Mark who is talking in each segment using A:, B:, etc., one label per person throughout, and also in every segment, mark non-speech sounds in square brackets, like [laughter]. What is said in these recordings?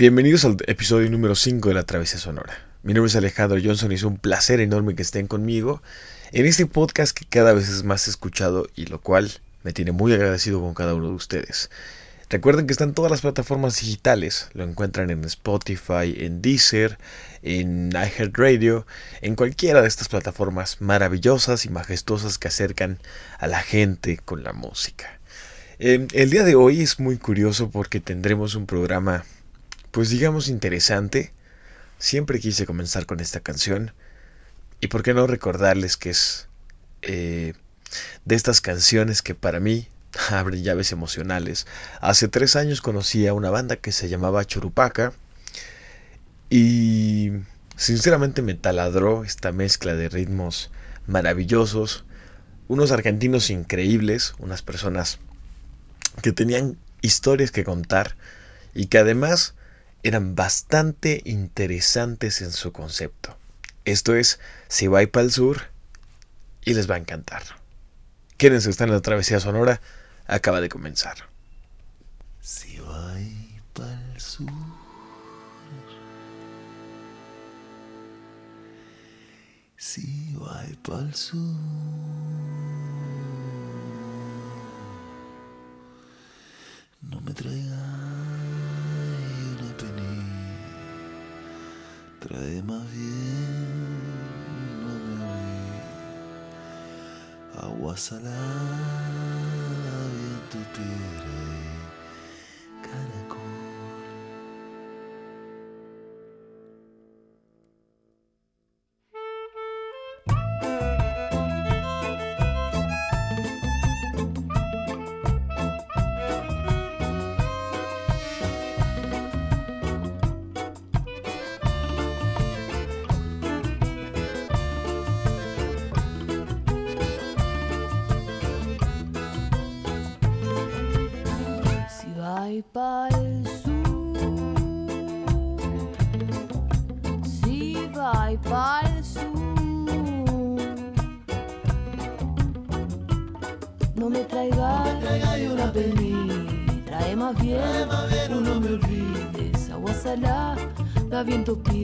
A: Bienvenidos al episodio número 5 de La Travesía Sonora. Mi nombre es Alejandro Johnson y es un placer enorme que estén conmigo en este podcast que cada vez es más escuchado y lo cual me tiene muy agradecido con cada uno de ustedes. Recuerden que están todas las plataformas digitales, lo encuentran en Spotify, en Deezer, en iHeartRadio, en cualquiera de estas plataformas maravillosas y majestuosas que acercan a la gente con la música. Eh, el día de hoy es muy curioso porque tendremos un programa pues digamos interesante. Siempre quise comenzar con esta canción. Y por qué no recordarles que es eh, de estas canciones que para mí [laughs] abren llaves emocionales. Hace tres años conocí a una banda que se llamaba Churupaca. Y sinceramente me taladró esta mezcla de ritmos maravillosos. Unos argentinos increíbles, unas personas que tenían historias que contar y que además eran bastante interesantes en su concepto. Esto es, si va para el sur y les va a encantar. Quédense, están en la travesía sonora, acaba de comenzar.
B: Si va para el sur, si va para el sur, no me traigas trae más bien, agua salada, viento
C: que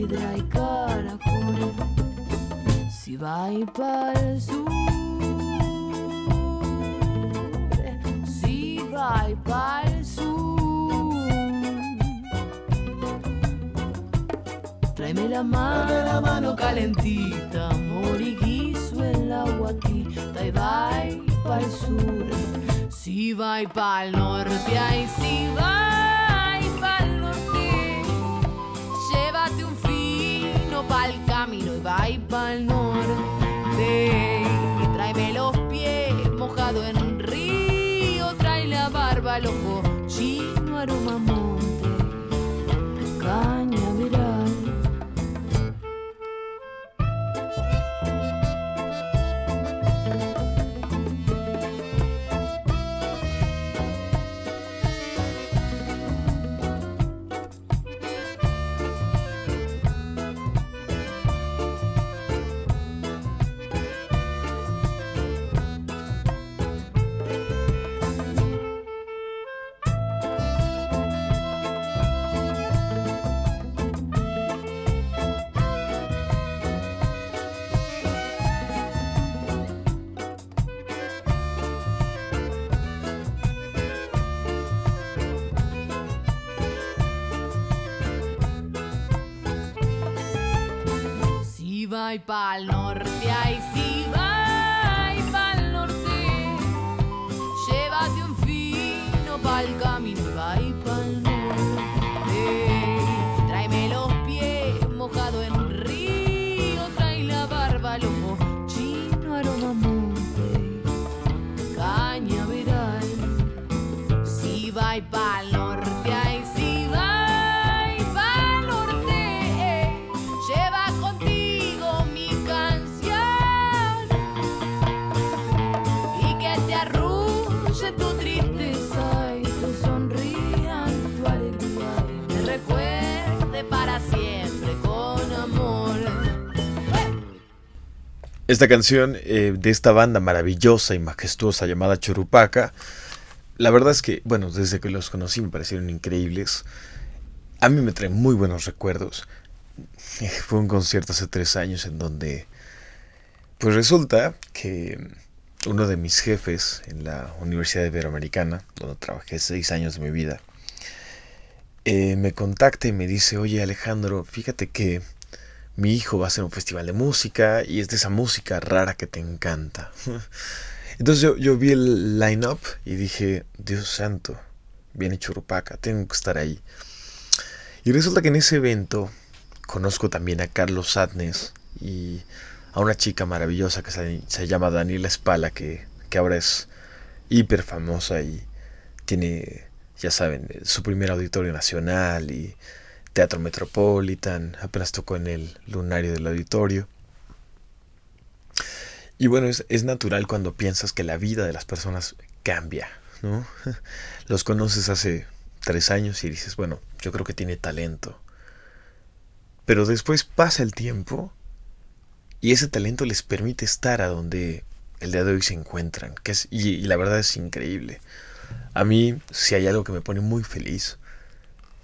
C: Vai pa'l norte, ay, si
A: Esta canción eh, de esta banda maravillosa y majestuosa llamada Churupaca, la verdad es que, bueno, desde que los conocí me parecieron increíbles. a mí me trae muy buenos recuerdos. [laughs] Fue un concierto hace tres años en donde, pues resulta que uno de mis jefes en la Universidad Iberoamericana, donde trabajé seis años de mi vida, eh, me contacta y me dice, oye Alejandro, fíjate que mi hijo va a hacer un festival de música y es de esa música rara que te encanta. [laughs] Entonces yo, yo vi el line-up y dije, Dios santo, viene Churupaca, tengo que estar ahí. Y resulta que en ese evento conozco también a Carlos Sadnes y a una chica maravillosa que se, llama Daniela Espala, que, que ahora es hiper famosa y tiene, ya saben, su primer auditorio nacional y Teatro Metropolitan, apenas tocó en el lunario del auditorio. Y bueno, es, natural cuando piensas que la vida de las personas cambia, ¿no? [laughs] Los conoces hace tres años y dices, bueno, yo creo que tiene talento. Pero después pasa el tiempo y ese talento les permite estar a donde el día de hoy se encuentran. Que es, y, la verdad es increíble. A mí, si hay algo que me pone muy feliz,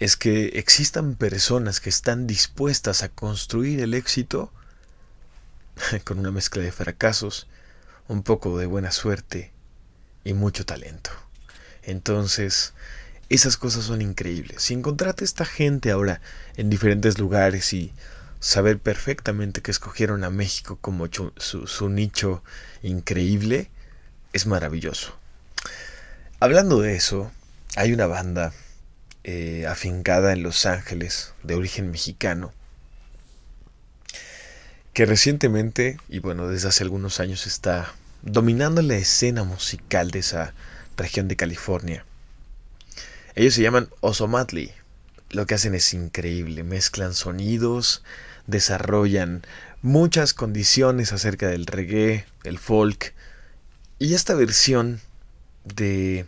A: es que existan personas que están dispuestas a construir el éxito [laughs] con una mezcla de fracasos, un poco de buena suerte y mucho talento. Entonces, esas cosas son increíbles. Si encontrate esta gente ahora en diferentes lugares y saber perfectamente que escogieron a México como su, nicho increíble, es maravilloso. Hablando de eso, hay una banda eh, afincada en Los Ángeles, de origen mexicano, que recientemente, y bueno, desde hace algunos años está dominando la escena musical de esa región de California. Ellos se llaman Osomatli. Lo que hacen es increíble, mezclan sonidos, desarrollan muchas condiciones acerca del reggae, el folk, y esta versión de,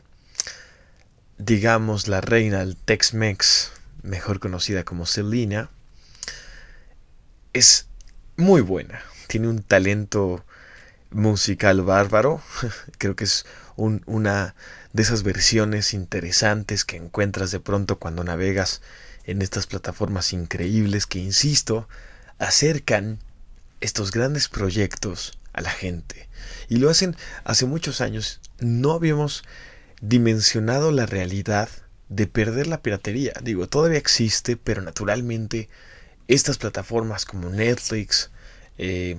A: digamos, la reina del Tex-Mex, mejor conocida como Selena, es muy buena. Tiene un talento musical bárbaro. [laughs] Creo que es una de esas versiones interesantes que encuentras de pronto cuando navegas en estas plataformas increíbles que, insisto, acercan estos grandes proyectos a la gente. Y lo hacen hace muchos años. No habíamos dimensionado la realidad de perder la piratería. Digo, todavía existe, pero naturalmente estas plataformas como Netflix, eh,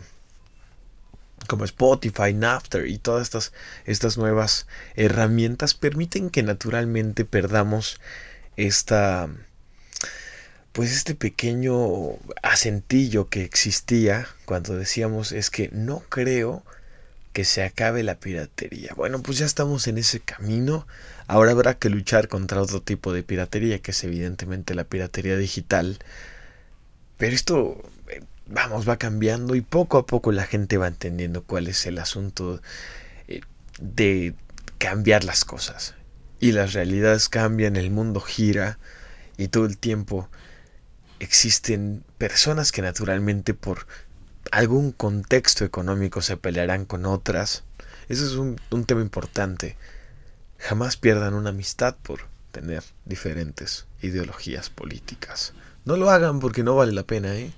A: como Spotify, Napster y todas estas, estas nuevas herramientas permiten que naturalmente perdamos esta pues este pequeño acentillo que existía cuando decíamos es que no creo que se acabe la piratería. Bueno, pues ya estamos en ese camino. Ahora habrá que luchar contra otro tipo de piratería, que es evidentemente la piratería digital. Pero esto, eh, vamos, va cambiando y poco a poco la gente va entendiendo cuál es el asunto eh, de cambiar las cosas. Y las realidades cambian, el mundo gira y todo el tiempo existen personas que naturalmente por algún contexto económico se pelearán con otras. Eso es un, tema importante. Jamás pierdan una amistad por tener diferentes ideologías políticas. No lo hagan porque no vale la pena, ¿eh?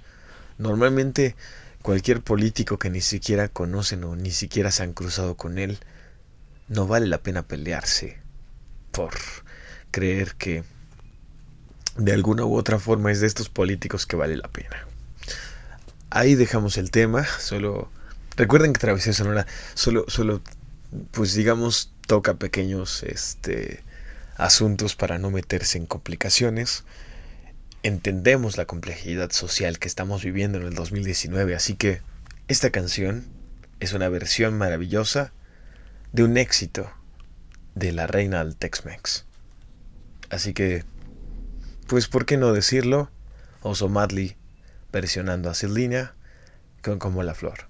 A: Normalmente cualquier político que ni siquiera conocen o ni siquiera se han cruzado con él, no vale la pena pelearse por creer que de alguna u otra forma es de estos políticos que vale la pena. Ahí dejamos el tema, solo recuerden que Travesía Sonora solo, solo pues digamos, toca pequeños este, asuntos para no meterse en complicaciones. Entendemos la complejidad social que estamos viviendo en el 2019, así que esta canción es una versión maravillosa de un éxito de la reina del Tex-Mex. Así que pues por qué no decirlo, Oso Madley versionando a Selena con Como la Flor.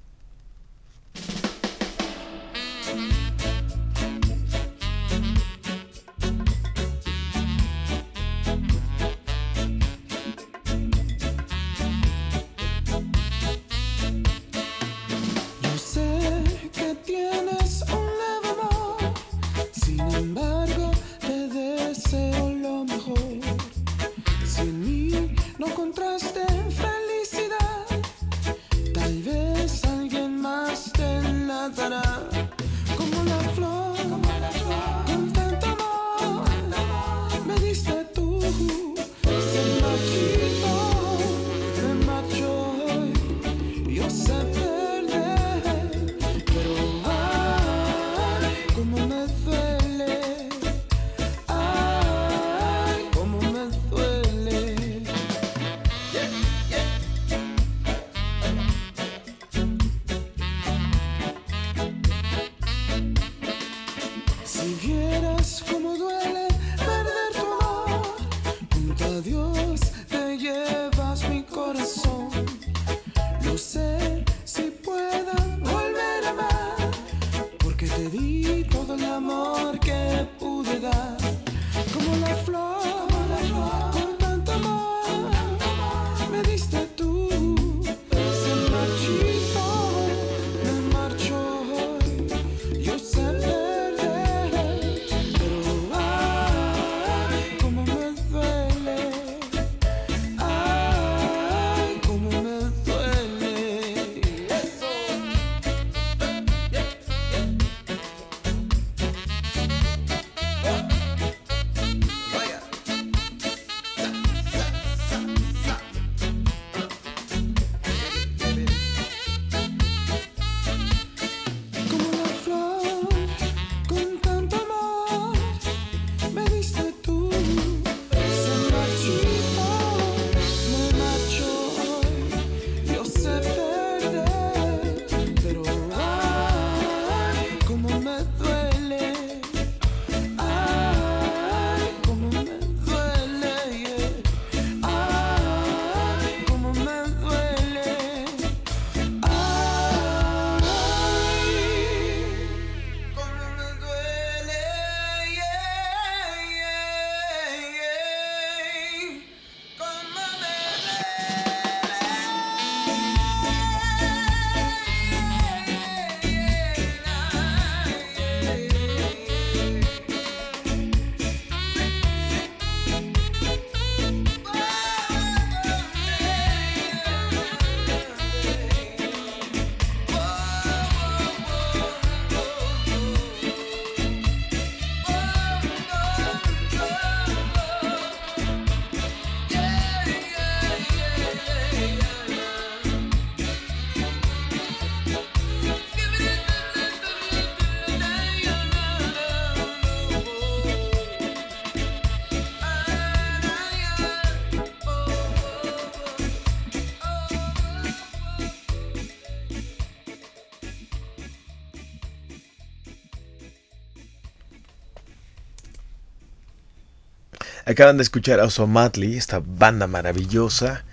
A: Acaban de escuchar a Osomatli, esta banda maravillosa,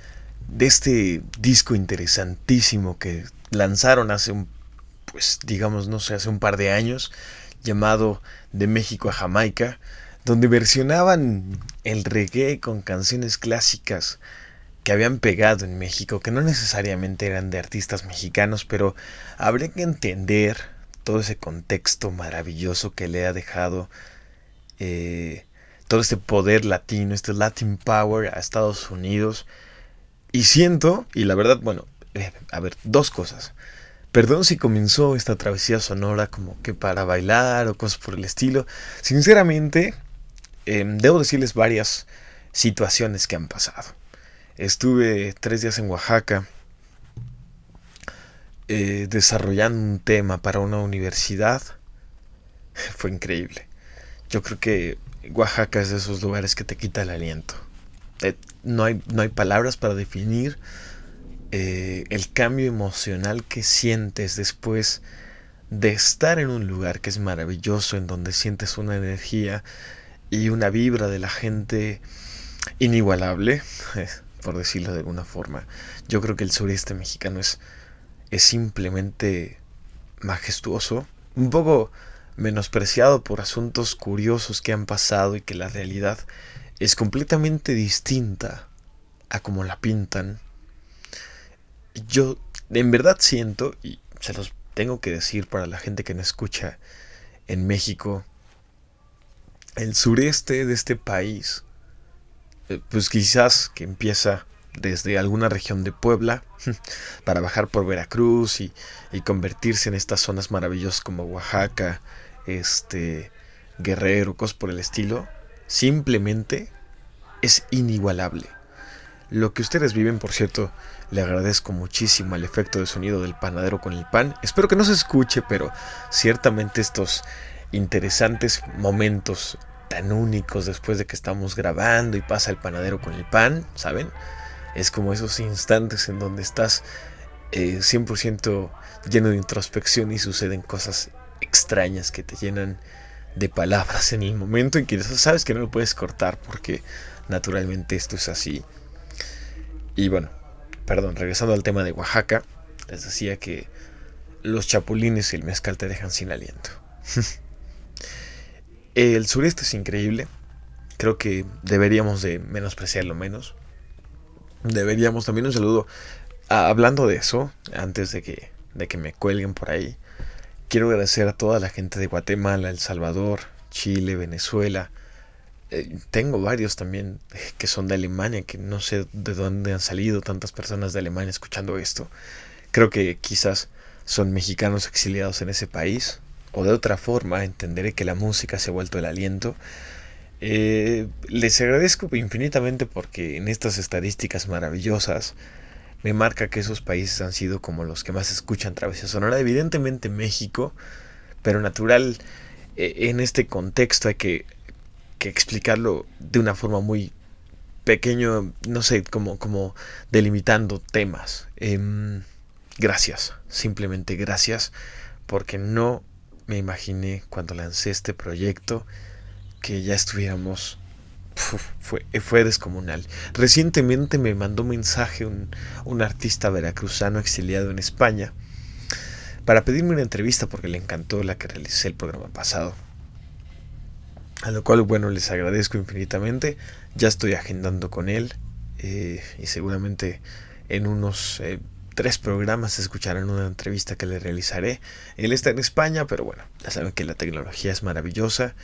A: de este disco interesantísimo que lanzaron hace un, pues digamos, no sé, hace un par de años, llamado De México a Jamaica, donde versionaban el reggae con canciones clásicas que habían pegado en México, que no necesariamente eran de artistas mexicanos, pero habría que entender todo ese contexto maravilloso que le ha dejado eh, todo este poder latino, este Latin Power a Estados Unidos. Y siento, y la verdad, bueno, eh, a ver, dos cosas. Perdón si comenzó esta travesía sonora como que para bailar o cosas por el estilo. Sinceramente, eh, debo decirles varias situaciones que han pasado. Estuve tres días en Oaxaca eh, desarrollando un tema para una universidad. [laughs] Fue increíble. Yo creo que Oaxaca es de esos lugares que te quita el aliento. Eh, no, hay, no hay palabras para definir eh, el cambio emocional que sientes después de estar en un lugar que es maravilloso, en donde sientes una energía y una vibra de la gente inigualable, [laughs] por decirlo de alguna forma. Yo creo que el sureste mexicano es, es simplemente majestuoso, un poco menospreciado por asuntos curiosos que han pasado y que la realidad es completamente distinta a como la pintan. Yo en verdad siento, y se los tengo que decir para la gente que me escucha en México, el sureste de este país, eh, pues quizás que empieza desde alguna región de Puebla [laughs] para bajar por Veracruz y, y convertirse en estas zonas maravillosas como Oaxaca, este Guerrero, cosas por el estilo, simplemente es inigualable. Lo que ustedes viven, por cierto, le agradezco muchísimo el efecto de sonido del panadero con el pan. Espero que no se escuche, pero ciertamente estos interesantes momentos tan únicos después de que estamos grabando y pasa el panadero con el pan, ¿saben? Es como esos instantes en donde estás eh, 100% lleno de introspección y suceden cosas extrañas que te llenan de palabras en el momento en que sabes que no lo puedes cortar porque naturalmente esto es así. Y bueno, perdón, regresando al tema de Oaxaca, les decía que los chapulines y el mezcal te dejan sin aliento. [laughs] el sureste es increíble. Creo que deberíamos de menospreciarlo menos. Deberíamos también un saludo. Hablando de eso, antes de que, de que me cuelguen por ahí, quiero agradecer a toda la gente de Guatemala, El Salvador, Chile, Venezuela. Eh, tengo varios también que son de Alemania, que no sé de dónde han salido tantas personas de Alemania escuchando esto. Creo que quizás son mexicanos exiliados en ese país. O de otra forma, entenderé que la música se ha vuelto el aliento. Eh, les agradezco infinitamente porque en estas estadísticas maravillosas me marca que esos países han sido como los que más escuchan Travesía Sonora. Evidentemente México, pero natural, eh, en este contexto hay que, que, explicarlo de una forma muy pequeño, no sé, como, como delimitando temas. Eh, gracias, simplemente gracias, porque no me imaginé cuando lancé este proyecto que ya estuviéramos fue, fue descomunal. Recientemente me mandó un mensaje un, un artista veracruzano exiliado en España para pedirme una entrevista porque le encantó la que realicé el programa pasado. A lo cual, bueno, les agradezco infinitamente. Ya estoy agendando con él eh, y seguramente en unos eh, tres programas escucharán una entrevista que le realizaré. Él está en España, pero bueno, ya saben que la tecnología es maravillosa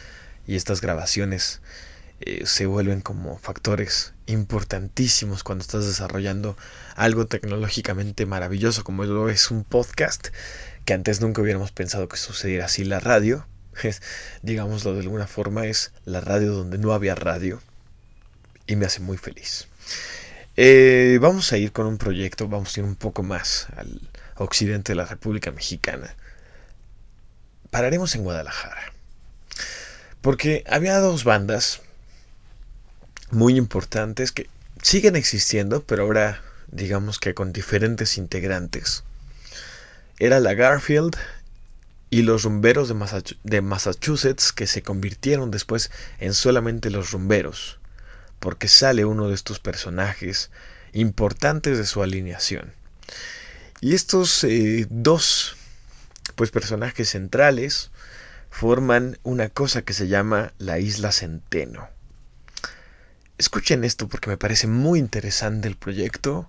A: y estas grabaciones eh, se vuelven como factores importantísimos cuando estás desarrollando algo tecnológicamente maravilloso como lo es un podcast, que antes nunca hubiéramos pensado que sucediera así la radio. [laughs] Es, digámoslo de alguna forma, es la radio donde no había radio y me hace muy feliz. Eh, vamos a ir con un proyecto, vamos a ir un poco más al occidente de la República Mexicana. Pararemos en Guadalajara. Porque había dos bandas muy importantes que siguen existiendo, pero ahora digamos que con diferentes integrantes. Era la Garfield y los rumberos de, Massachusetts que se convirtieron después en solamente los rumberos, porque sale uno de estos personajes importantes de su alineación. Y estos eh, dos pues personajes centrales forman una cosa que se llama la isla Centeno. Escuchen esto porque me parece muy interesante el proyecto.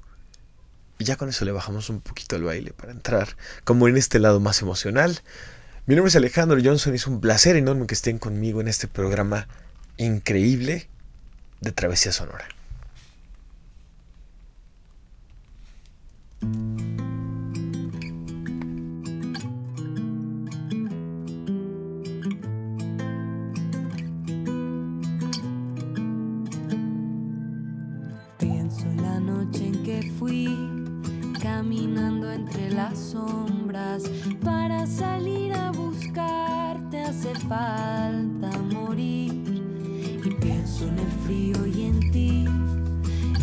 A: Y ya con eso le bajamos un poquito al baile para entrar como en este lado más emocional. Mi nombre es Alejandro Johnson y es un placer enorme que estén conmigo en este programa increíble de Travesía Sonora.
D: Entre las sombras. Para salir a buscarte hace falta morir. Y pienso en el frío y en ti,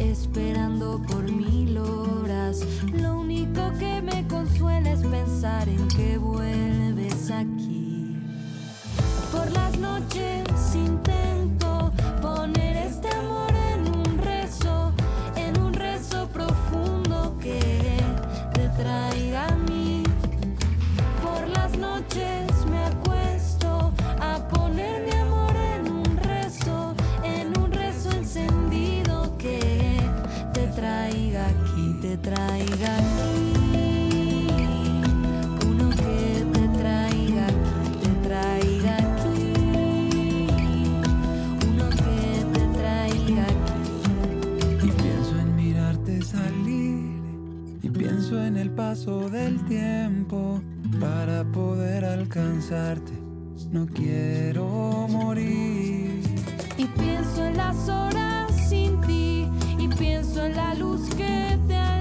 D: esperando por mil horas. Lo único que me consuela es pensar en que vuelves aquí. Por las noches
E: paso del tiempo para poder alcanzarte. No quiero morir.
D: Y pienso en las horas sin ti y pienso en la luz que te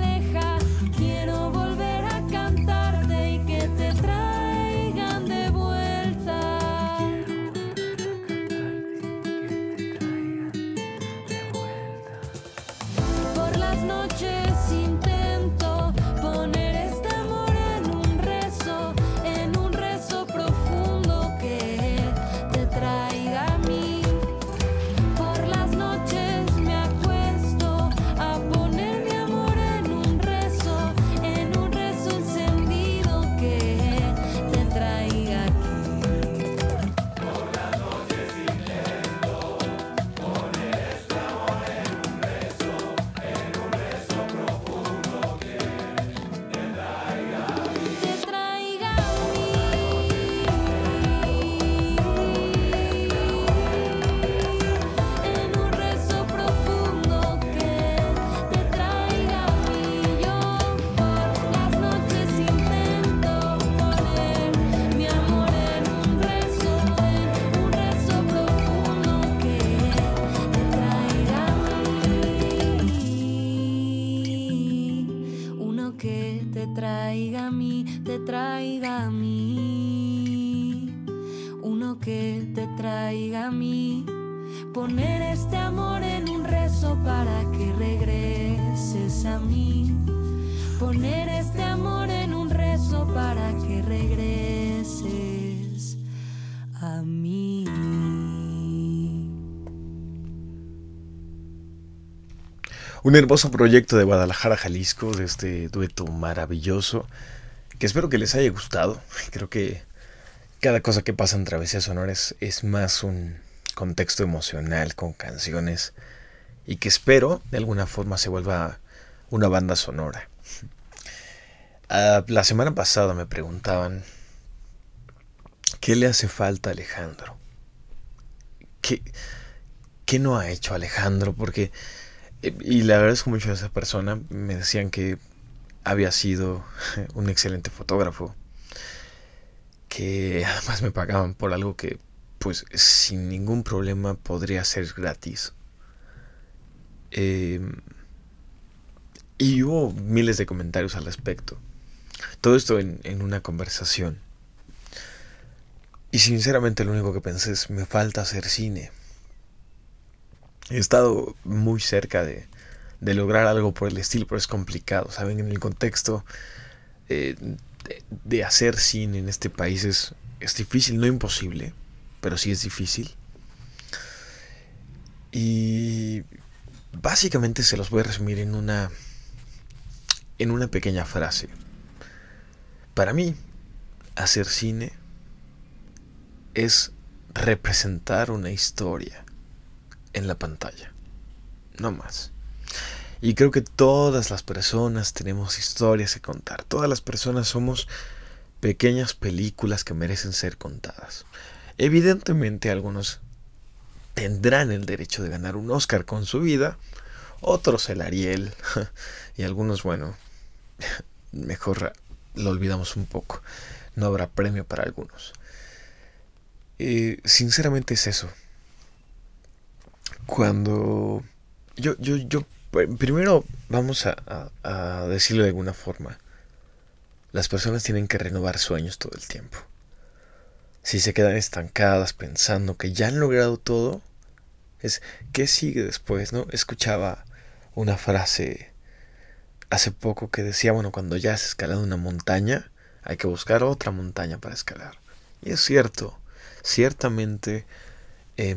A: Hermoso proyecto de Guadalajara, Jalisco, de este dueto maravilloso, que espero que les haya gustado. Creo que cada cosa que pasa en Travesía Sonora es, es más un contexto emocional con canciones y que espero de alguna forma se vuelva una banda sonora. Ah, la semana pasada me preguntaban, ¿qué le hace falta a Alejandro? ¿Qué, ¿Qué no ha hecho Alejandro? Porque y le agradezco mucho a esa persona. Me decían que había sido [laughs] un excelente fotógrafo. Que además me pagaban por algo que, pues, sin ningún problema podría ser gratis. Em, y hubo miles de comentarios al respecto. Todo esto en, en una conversación. Y sinceramente lo único que pensé es, me falta hacer cine. He estado muy cerca de, lograr algo por el estilo, pero es complicado, ¿saben? En el contexto eh, de, hacer cine en este país es, es difícil, no imposible, pero sí es difícil. Y básicamente se los voy a resumir en una en una pequeña frase. Para mí, hacer cine es representar una historia en la pantalla. No más. Y creo que todas las personas tenemos historias que contar. Todas las personas somos pequeñas películas que merecen ser contadas. Evidentemente algunos tendrán el derecho de ganar un Oscar con su vida, otros el Ariel [laughs] y algunos, bueno, [laughs] mejor lo olvidamos un poco. No habrá premio para algunos. Eh, sinceramente es eso cuando yo, yo, yo, primero vamos a, decirlo de alguna forma. Las personas tienen que renovar sueños todo el tiempo. Si se quedan estancadas pensando que ya han logrado todo, es ¿qué sigue después? ¿No? Escuchaba una frase hace poco que decía, bueno, cuando ya has escalado una montaña, hay que buscar otra montaña para escalar. Y es cierto, ciertamente eh,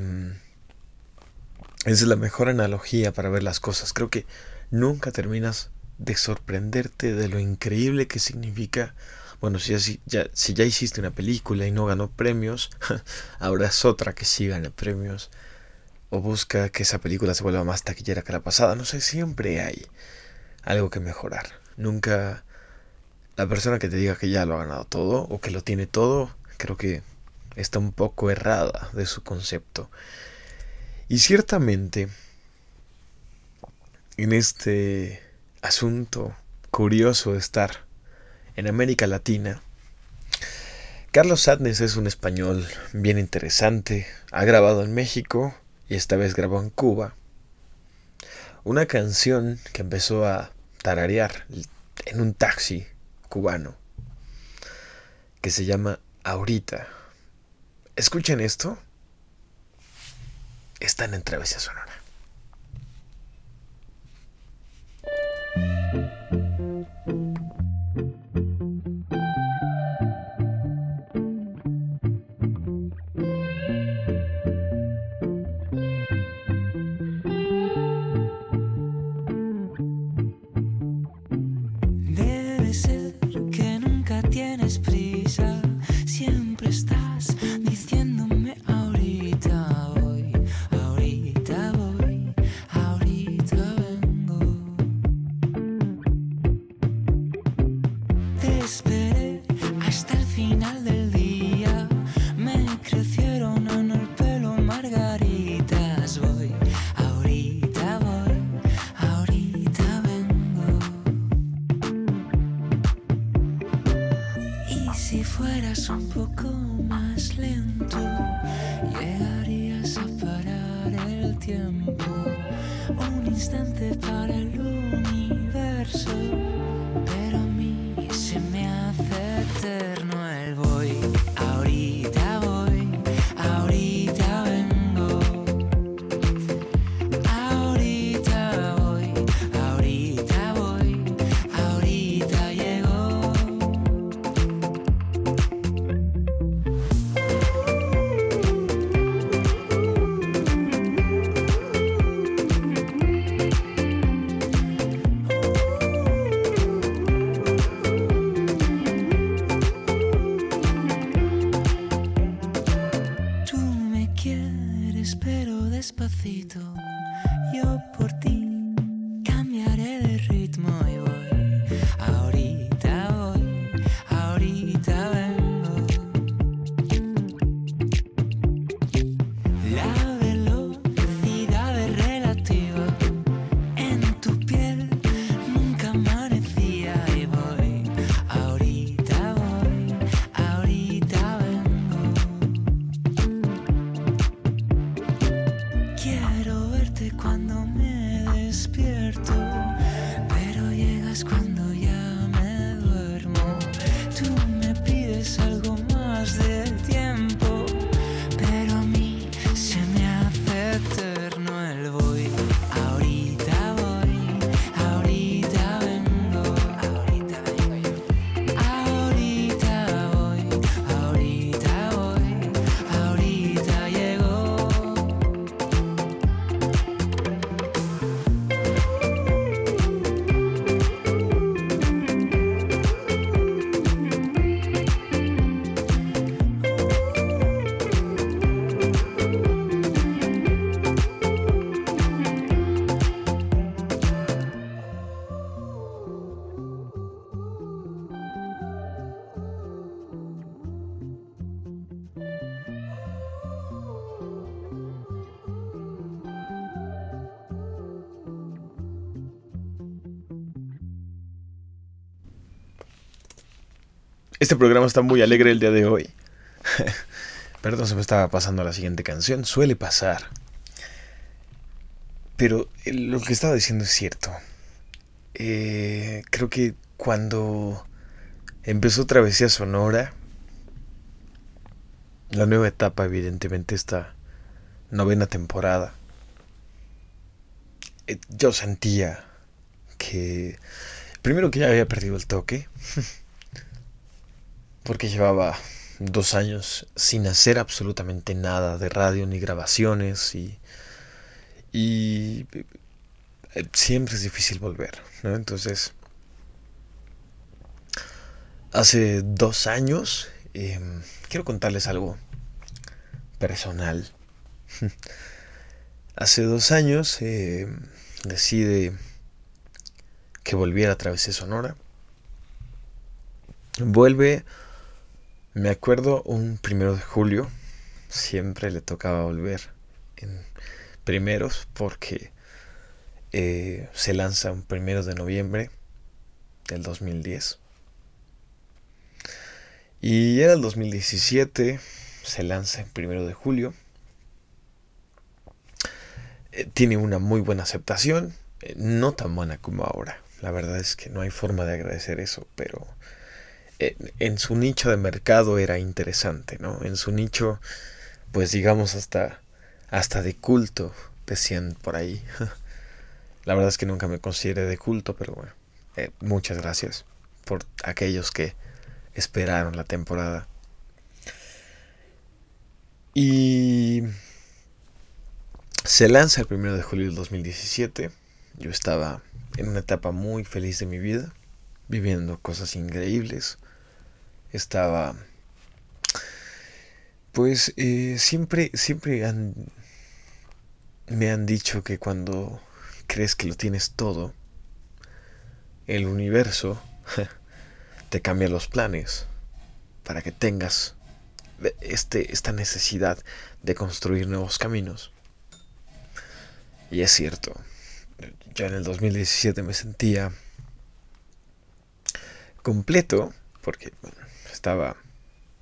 A: esa es la mejor analogía para ver las cosas. Creo que nunca terminas de sorprenderte de lo increíble que significa. Bueno, si ya, si ya hiciste una película y no ganó premios, [laughs] ahora es otra que sí gane premios. O busca que esa película se vuelva más taquillera que la pasada. No sé, siempre hay algo que mejorar. Nunca la persona que te diga que ya lo ha ganado todo o que lo tiene todo, creo que está un poco errada de su concepto. Y ciertamente, en este asunto curioso de estar en América Latina, Carlos Sadness es un español bien interesante, ha grabado en México y esta vez grabó en Cuba una canción que empezó a tararear en un taxi cubano que se llama Ahorita. ¿Escuchen esto? Están en Travesía Sonora.
B: Yo por
A: Este programa está muy alegre el día de hoy. [laughs] Perdón, se me estaba pasando la siguiente canción. Suele pasar. Pero eh, lo que estaba diciendo es cierto. Eh, creo que cuando empezó Travesía Sonora, la nueva etapa, evidentemente, esta novena temporada, eh, yo sentía que, primero que ya había perdido el toque, [laughs] porque llevaba dos años sin hacer absolutamente nada de radio ni grabaciones y, eh, siempre es difícil volver, ¿no? Entonces, hace dos años, eh, quiero contarles algo personal. [laughs] hace dos años eh, decide que volviera a través de Sonora. Vuelve me acuerdo un primero de julio, siempre le tocaba volver en primeros porque eh, se lanza un primero de noviembre del 2010. Y era el 2017, se lanza en primero de julio. Eh, tiene una muy buena aceptación, eh, no tan buena como ahora. La verdad es que no hay forma de agradecer eso, pero en su nicho de mercado era interesante, ¿no? En su nicho, pues digamos hasta, hasta de culto, decían por ahí. [laughs] La verdad es que nunca me consideré de culto, pero bueno, eh, muchas gracias por aquellos que esperaron la temporada. Y se lanza el primero de julio del 2017. Yo estaba en una etapa muy feliz de mi vida, viviendo cosas increíbles estaba pues eh, siempre siempre me han dicho que cuando crees que lo tienes todo el universo [laughs] te cambia los planes para que tengas este, esta necesidad de construir nuevos caminos. Y es cierto yo en el 2017 me sentía completo porque bueno, estaba,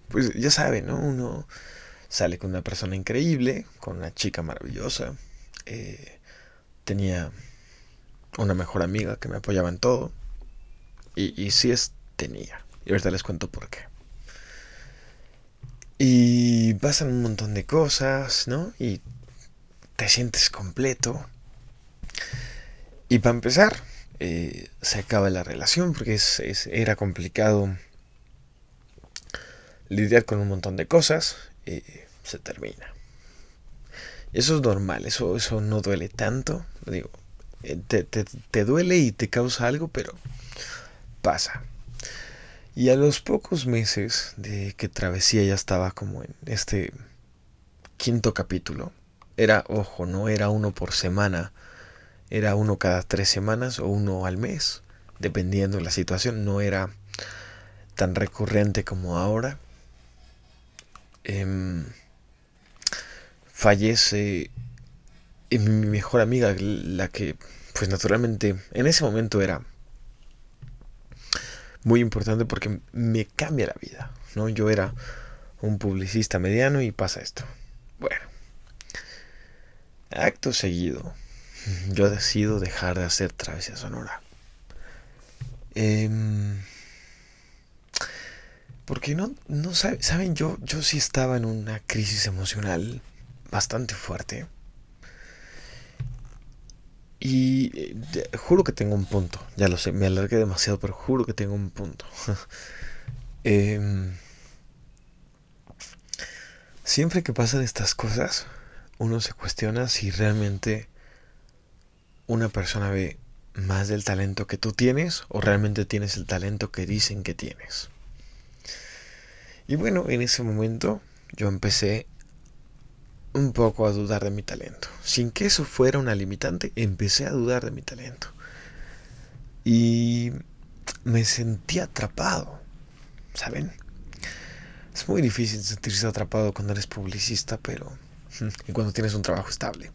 A: pues ya saben, ¿no? Uno sale con una persona increíble, con una chica maravillosa. Eh, tenía una mejor amiga que me apoyaba en todo. Y, y sí es, tenía. Y ahorita les cuento por qué. Y pasan un montón de cosas, ¿no? Y te sientes completo. Y para empezar, eh, se acaba la relación porque es, era complicado lidiar con un montón de cosas y se termina. Eso es normal, eso, eso no duele tanto. Digo, eh, te, te, te duele y te causa algo, pero pasa. Y a los pocos meses de que Travesía ya estaba como en este quinto capítulo, era, ojo, no era uno por semana, era uno cada tres semanas o uno al mes, dependiendo de la situación, no era tan recurrente como ahora. Eh, fallece mi mejor amiga, la que, pues naturalmente, en ese momento era muy importante porque me cambia la vida, ¿no? Yo era un publicista mediano y pasa esto. Bueno, acto seguido, yo decido dejar de hacer Travesía Sonora. Em, porque no, no saben, yo, yo sí estaba en una crisis emocional bastante fuerte. Y eh, juro que tengo un punto. Ya lo sé, me alargué demasiado, pero juro que tengo un punto. [laughs] Em, siempre que pasan estas cosas, uno se cuestiona si realmente una persona ve más del talento que tú tienes o realmente tienes el talento que dicen que tienes. Y bueno, en ese momento yo empecé un poco a dudar de mi talento. Sin que eso fuera una limitante, empecé a dudar de mi talento. Y me sentí atrapado, ¿saben? Es muy difícil sentirse atrapado cuando eres publicista, pero... [laughs] y cuando tienes un trabajo estable.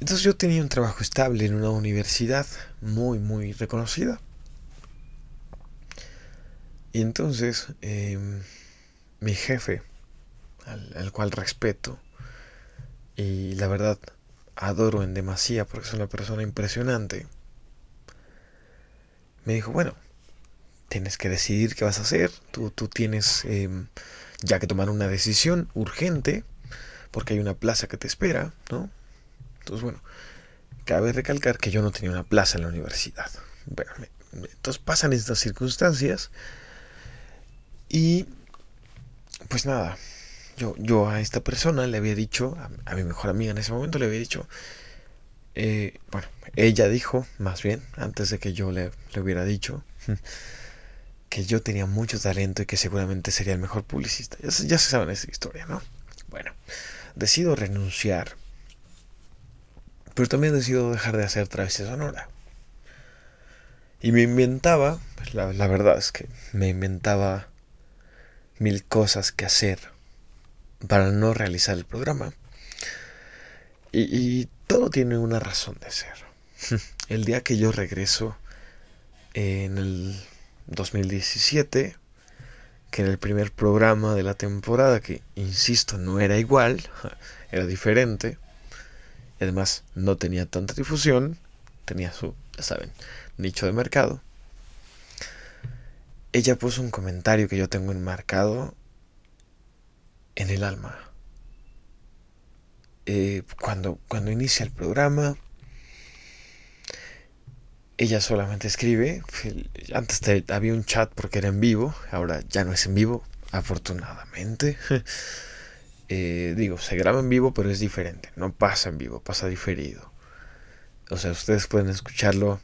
A: Entonces yo tenía un trabajo estable en una universidad muy, muy reconocida. Y entonces em, mi jefe, al, cual respeto y la verdad adoro en demasía porque es una persona impresionante, me dijo, bueno, tienes que decidir qué vas a hacer, tú, tú tienes em, ya que tomar una decisión urgente porque hay una plaza que te espera, ¿no? Entonces, bueno, cabe recalcar que yo no tenía una plaza en la universidad. Entonces pasan estas circunstancias y pues nada, yo, yo a esta persona le había dicho, a, mi mejor amiga en ese momento le había dicho, eh, bueno, ella dijo, más bien, antes de que yo le, le hubiera dicho, [laughs] que yo tenía mucho talento y que seguramente sería el mejor publicista. Ya, ya se saben esa historia, ¿no? Bueno, decido renunciar pero también decido dejar de hacer travesía sonora. Y me inventaba, pues, la, verdad es que me inventaba mil cosas que hacer para no realizar el programa. Y, todo tiene una razón de ser. [laughs] El día que yo regreso en el 2017, que era el primer programa de la temporada, que insisto, no era igual, [laughs] era diferente, además no tenía tanta difusión, tenía su, ya saben, nicho de mercado. Ella puso un comentario que yo tengo enmarcado en el alma. Eh, cuando, cuando inicia el programa, ella solamente escribe. Antes había un chat porque era en vivo, ahora ya no es en vivo, afortunadamente. [laughs] Eh, digo, se graba en vivo, pero es diferente. No pasa en vivo, pasa diferido. O sea, ustedes pueden escucharlo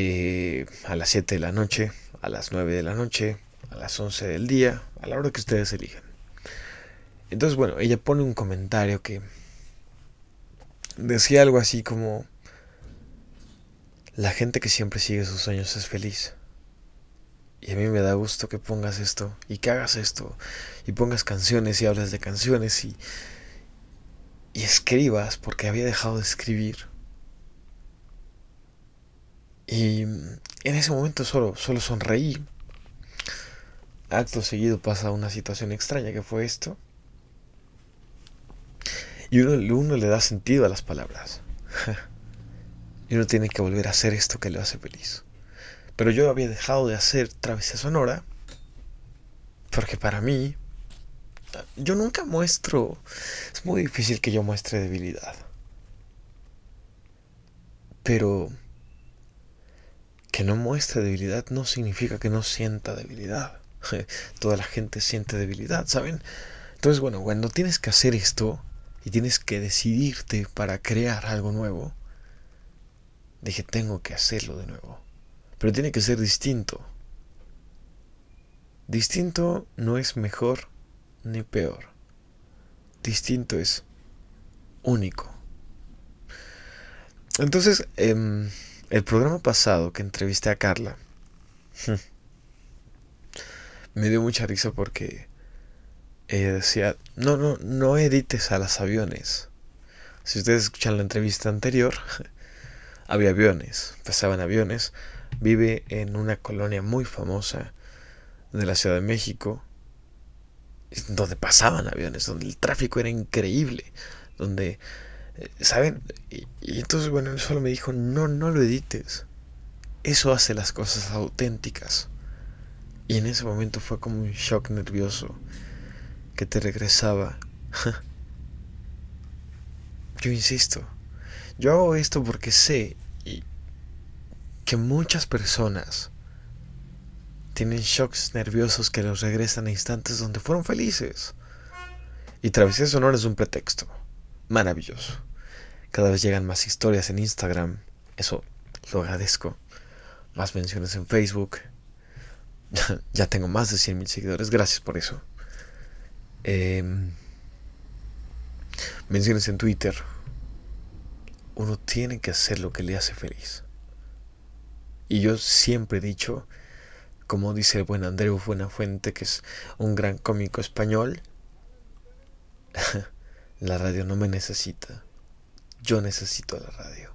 A: eh, a las 7 de la noche, a las 9 de la noche, a las 11 del día, a la hora que ustedes elijan. Entonces, bueno, ella pone un comentario que decía algo así como, la gente que siempre sigue sus sueños es feliz. Y a mí me da gusto que pongas esto y que hagas esto y pongas canciones y hables de canciones y, y escribas porque había dejado de escribir. Y en ese momento solo, solo sonreí. Acto seguido pasa una situación extraña que fue esto. Y uno, uno le da sentido a las palabras. [laughs] y uno tiene que volver a hacer esto que le hace feliz. Pero yo había dejado de hacer travesía sonora porque para mí yo nunca muestro, es muy difícil que yo muestre debilidad. Pero que no muestre debilidad no significa que no sienta debilidad. [laughs] Toda la gente siente debilidad, ¿saben? Entonces, bueno, cuando tienes que hacer esto y tienes que decidirte para crear algo nuevo, dije, tengo que hacerlo de nuevo. Pero tiene que ser distinto. Distinto no es mejor ni peor. Distinto es único. Entonces, em, el programa pasado que entrevisté a Carla, [laughs] me dio mucha risa porque ella decía, no, no, no edites a los aviones. Si ustedes escuchan la entrevista anterior, [laughs] había aviones, pasaban aviones, vive en una colonia muy famosa de la Ciudad de México, donde pasaban aviones, donde el tráfico era increíble, donde ¿Saben? Y, y entonces, bueno, él solo me dijo, no, no lo edites. Eso hace las cosas auténticas. Y en ese momento fue como un shock nervioso que te regresaba. [laughs] yo insisto, yo hago esto porque sé que muchas personas tienen shocks nerviosos que los regresan a instantes donde fueron felices. Y Travesía Sonora es un pretexto. Maravilloso. Cada vez llegan más historias en Instagram. Eso lo agradezco. Más menciones en Facebook. [laughs] ya tengo más de 100 mil seguidores. Gracias por eso. Em, menciones en Twitter. Uno tiene que hacer lo que le hace feliz. Y yo siempre he dicho como dice el buen Andreu Buenafuente, que es un gran cómico español, [laughs] la radio no me necesita, yo necesito la radio.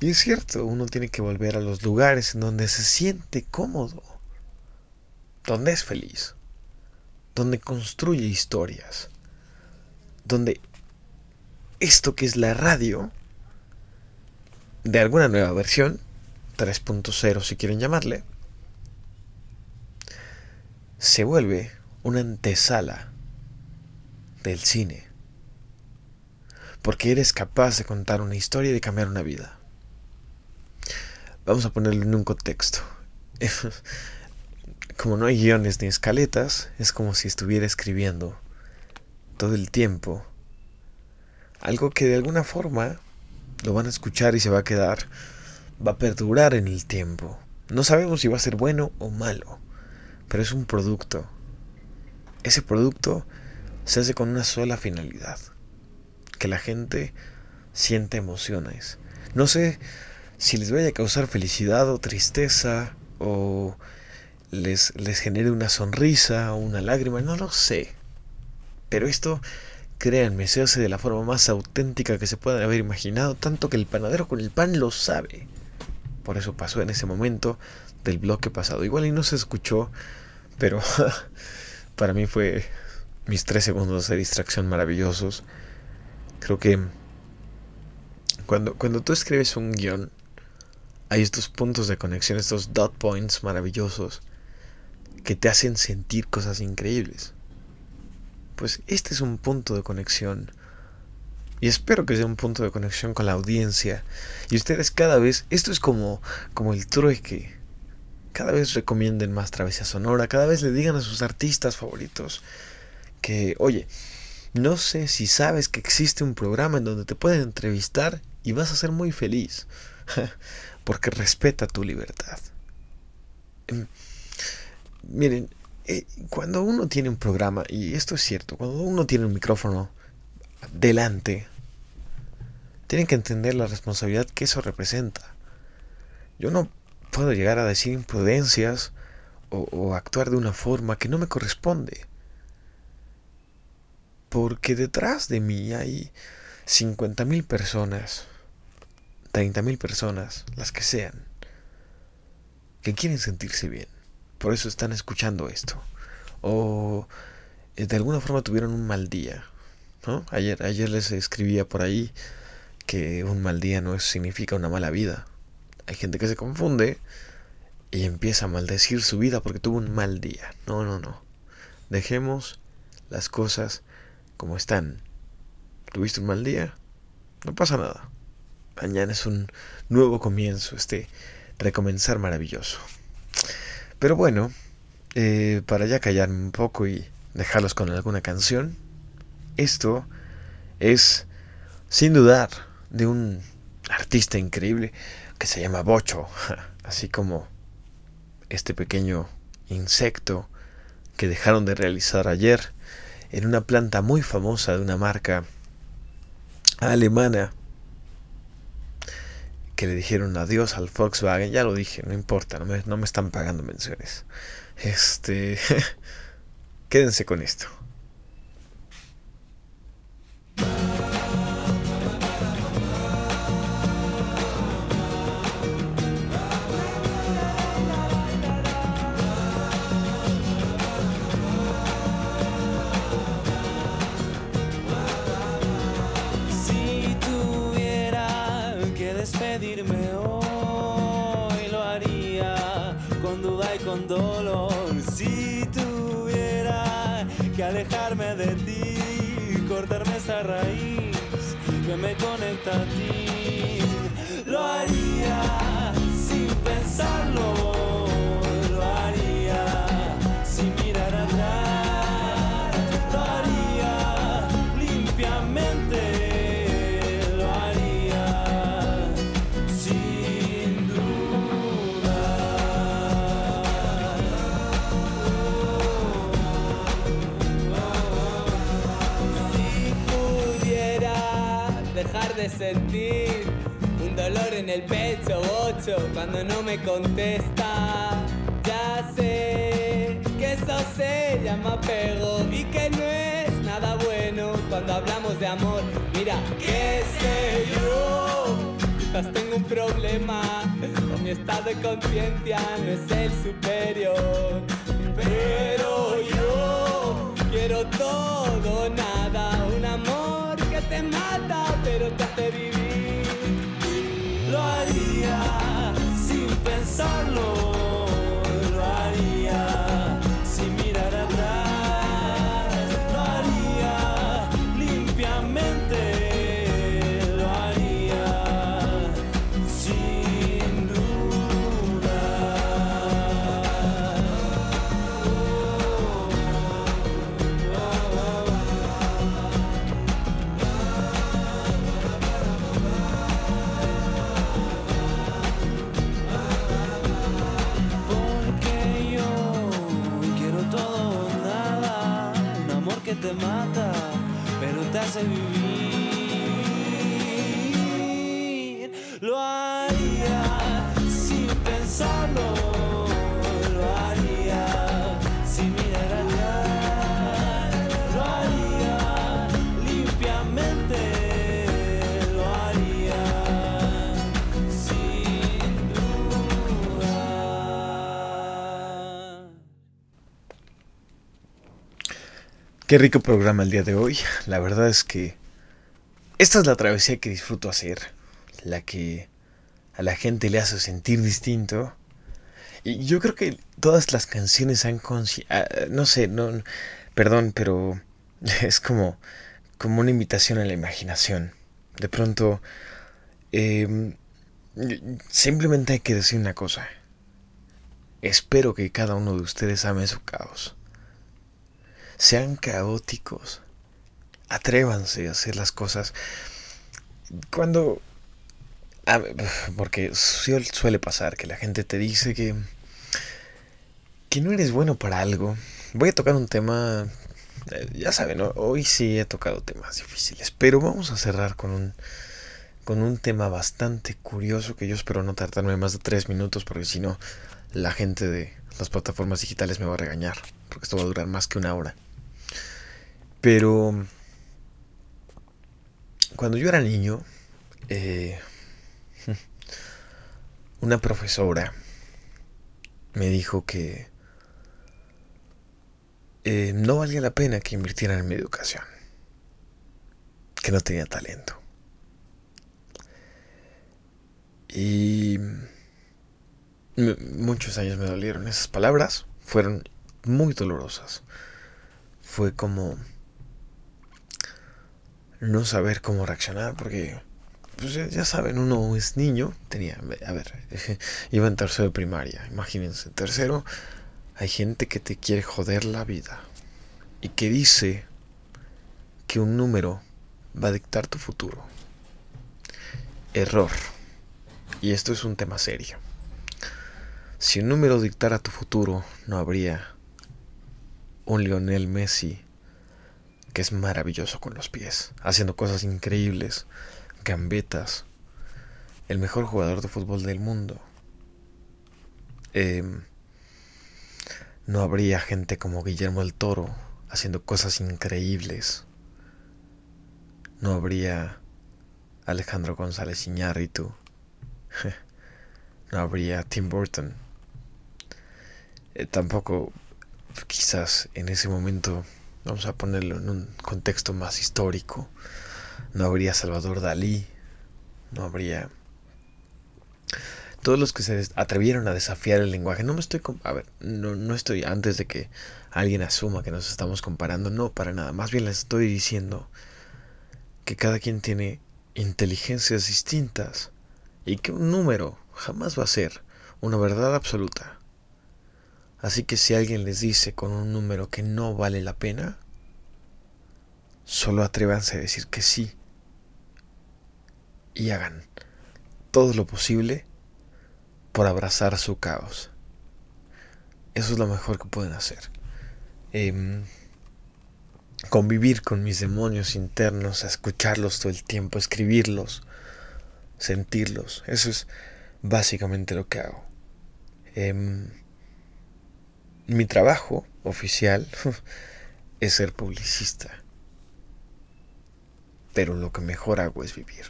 A: Y es cierto, uno tiene que volver a los lugares en donde se siente cómodo, donde es feliz, donde construye historias, donde esto que es la radio, de alguna nueva versión, 3.0 si quieren llamarle, se vuelve una antesala del cine. Porque eres capaz de contar una historia y de cambiar una vida. Vamos a ponerlo en un contexto. [laughs] Como no hay guiones ni escaletas, es como si estuviera escribiendo todo el tiempo algo que de alguna forma lo van a escuchar y se va a quedar, va a perdurar en el tiempo. No sabemos si va a ser bueno o malo pero es un producto. Ese producto se hace con una sola finalidad, que la gente siente emociones. No sé si les vaya a causar felicidad o tristeza o les, les genere una sonrisa o una lágrima, no lo sé. Pero esto, créanme, se hace de la forma más auténtica que se puedan haber imaginado, tanto que el panadero con el pan lo sabe. Por eso pasó en ese momento del bloque pasado. Igual y no se escuchó, pero [laughs] para mí fue mis tres segundos de distracción maravillosos. Creo que cuando, cuando tú escribes un guion, hay estos puntos de conexión, estos dot points maravillosos que te hacen sentir cosas increíbles. Pues este es un punto de conexión. Y espero que sea un punto de conexión con la audiencia. Y ustedes cada vez, esto es como, como el trueque cada vez recomienden más Travesía Sonora, cada vez le digan a sus artistas favoritos que, oye, no sé si sabes que existe un programa en donde te pueden entrevistar y vas a ser muy feliz, [laughs] porque respeta tu libertad. Em, miren, eh, cuando uno tiene un programa, y esto es cierto, cuando uno tiene un micrófono delante, tienen que entender la responsabilidad que eso representa. Yo no puedo llegar a decir imprudencias o, actuar de una forma que no me corresponde. Porque detrás de mí hay 50.000 personas, 30.000 personas, las que sean, que quieren sentirse bien. Por eso están escuchando esto. O eh, de alguna forma tuvieron un mal día. Ayer, ayer les escribía por ahí que un mal día no significa una mala vida. Hay gente que se confunde y empieza a maldecir su vida porque tuvo un mal día. No, no, no. Dejemos las cosas como están. ¿Tuviste un mal día? No pasa nada. Mañana es un nuevo comienzo, este recomenzar maravilloso. Pero bueno, eh, para ya callarme un poco y dejarlos con alguna canción, esto es, sin dudar, de un artista increíble que se llama bocho, [laughs] así como este pequeño insecto que dejaron de realizar ayer en una planta muy famosa de una marca alemana que le dijeron adiós al Volkswagen, ya lo dije, no importa, no me, no me están pagando menciones. Este, [laughs] quédense con esto.
B: Cortarme esa raíz que me conecta a ti, lo haría sin pensarlo.
F: De sentir un dolor en el pecho, bocho, cuando no me contesta, ya sé que eso se llama apego y que no es nada bueno cuando hablamos de amor. Mira, qué sé yo, quizás tengo un problema o mi estado de conciencia no es el superior, pero yo quiero todo nada, un amor te mata pero te hace vivir.
B: Lo haría
A: Qué rico programa el día de hoy. La verdad es que esta es la travesía que disfruto hacer, la que a la gente le hace sentir distinto. Y yo creo que todas las canciones han ah, no sé, no perdón, pero [laughs] es como como una invitación a la imaginación. De pronto em, simplemente hay que decir una cosa. Espero que cada uno de ustedes ame su caos sean caóticos. Atrévanse a hacer las cosas. Cuando... a porque suel- suele pasar que la gente te dice que... Que no eres bueno para algo. Voy a tocar un tema... eh, Ya saben, hoy sí he tocado temas difíciles. Pero vamos a cerrar con un... Con un tema bastante curioso que yo espero no tardarme más de tres minutos porque si no la gente de las plataformas digitales me va a regañar porque esto va a durar más que una hora. Pero cuando yo era niño, eh, [laughs] una profesora me dijo que eh, no valía la pena que invirtieran en mi educación, que no tenía talento. Y muchos años me dolieron esas palabras, fueron muy dolorosas. Fue como no saber cómo reaccionar porque pues ya, saben, uno es niño, tenía, a ver, [laughs] iba en tercero de primaria, imagínense, tercero hay gente que te quiere joder la vida y que dice que un número va a dictar tu futuro. Error. Y esto es un tema serio. Si un número dictara tu futuro, no habría un Lionel Messi que es maravilloso con los pies, haciendo cosas increíbles, gambetas, el mejor jugador de fútbol del mundo. Em, no habría gente como Guillermo el Toro haciendo cosas increíbles. No habría Alejandro González Iñárritu. [laughs] No habría Tim Burton. Eh, tampoco, quizás en ese momento, vamos a ponerlo en un contexto más histórico, no habría Salvador Dalí, no habría todos los que se atrevieron a desafiar el lenguaje. No me estoy... A ver, no, no estoy antes de que alguien asuma que nos estamos comparando. No, para nada. Más bien les estoy diciendo que cada quien tiene inteligencias distintas y que un número jamás va a ser una verdad absoluta. Así que si alguien les dice con un número que no vale la pena, solo atrévanse a decir que sí y hagan todo lo posible por abrazar su caos. Eso es lo mejor que pueden hacer. Em, convivir con mis demonios internos, escucharlos todo el tiempo, escribirlos, sentirlos. Eso es básicamente lo que hago. Em, mi trabajo oficial [laughs] es ser publicista. Pero lo que mejor hago es vivir.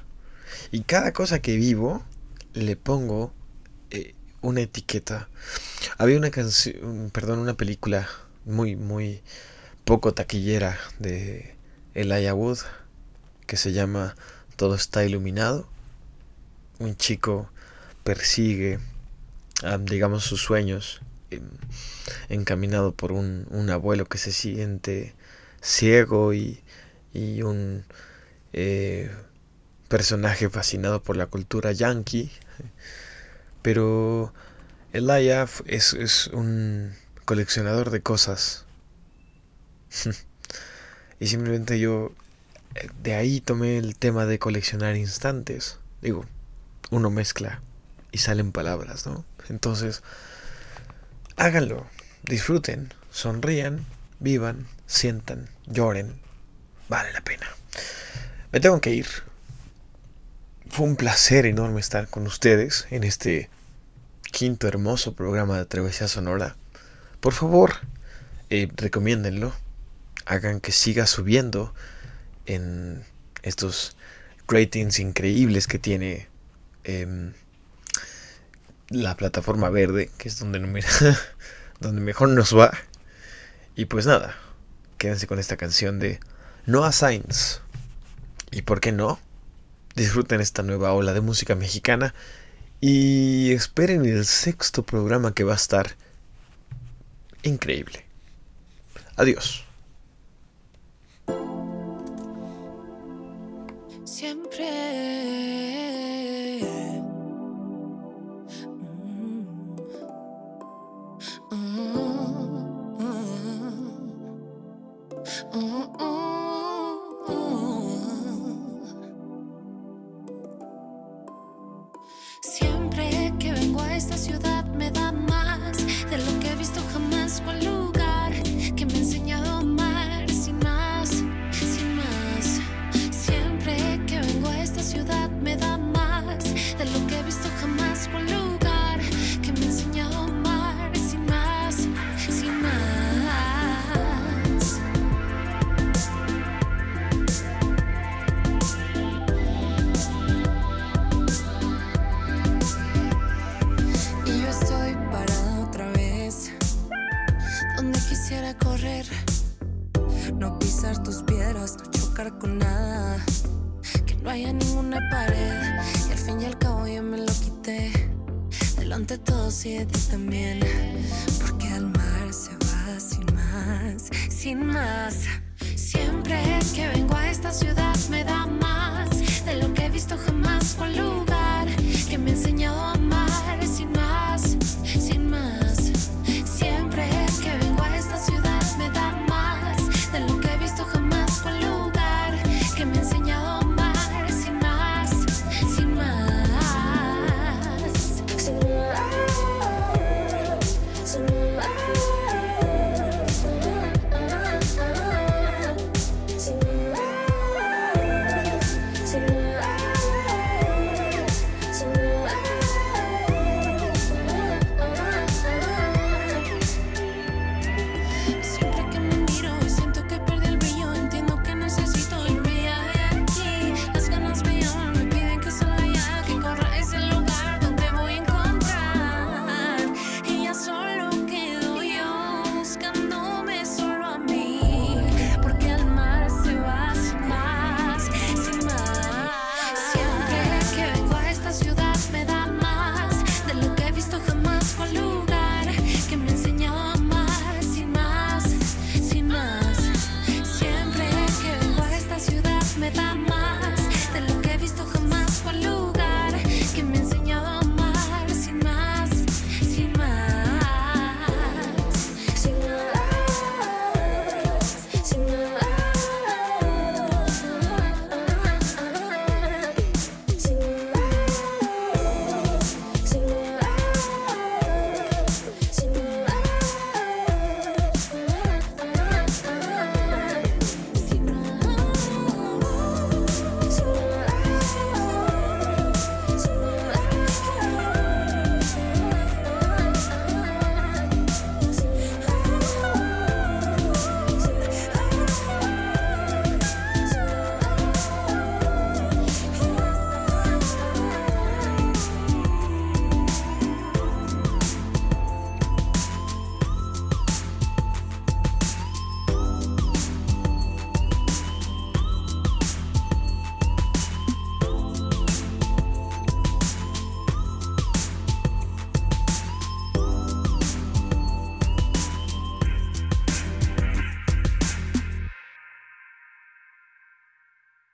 A: Y cada cosa que vivo le pongo eh, una etiqueta. Había una canción, perdón, una película muy, muy poco taquillera de Elijah Wood que se llama Todo está iluminado. Un chico persigue, digamos, sus sueños encaminado por un, abuelo que se siente ciego y, y un eh, personaje fascinado por la cultura yankee pero Elijah es, es un coleccionador de cosas. [laughs] y simplemente yo eh, de ahí tomé el tema de coleccionar instantes. Digo, uno mezcla y salen palabras, ¿no? Entonces, háganlo, disfruten, sonrían, vivan, sientan, lloren. Vale la pena. Me tengo que ir. Fue un placer enorme estar con ustedes en este quinto hermoso programa de Travesía Sonora. Por favor, eh, recomiéndenlo. Hagan que siga subiendo en estos ratings increíbles que tiene em, la plataforma verde, que es [laughs] donde, mejor nos va. Y pues nada, quédense con esta canción de Noah Sainz. ¿Y por qué no? Disfruten esta nueva ola de música mexicana y esperen el sexto programa que va a estar increíble. Adiós.
D: Y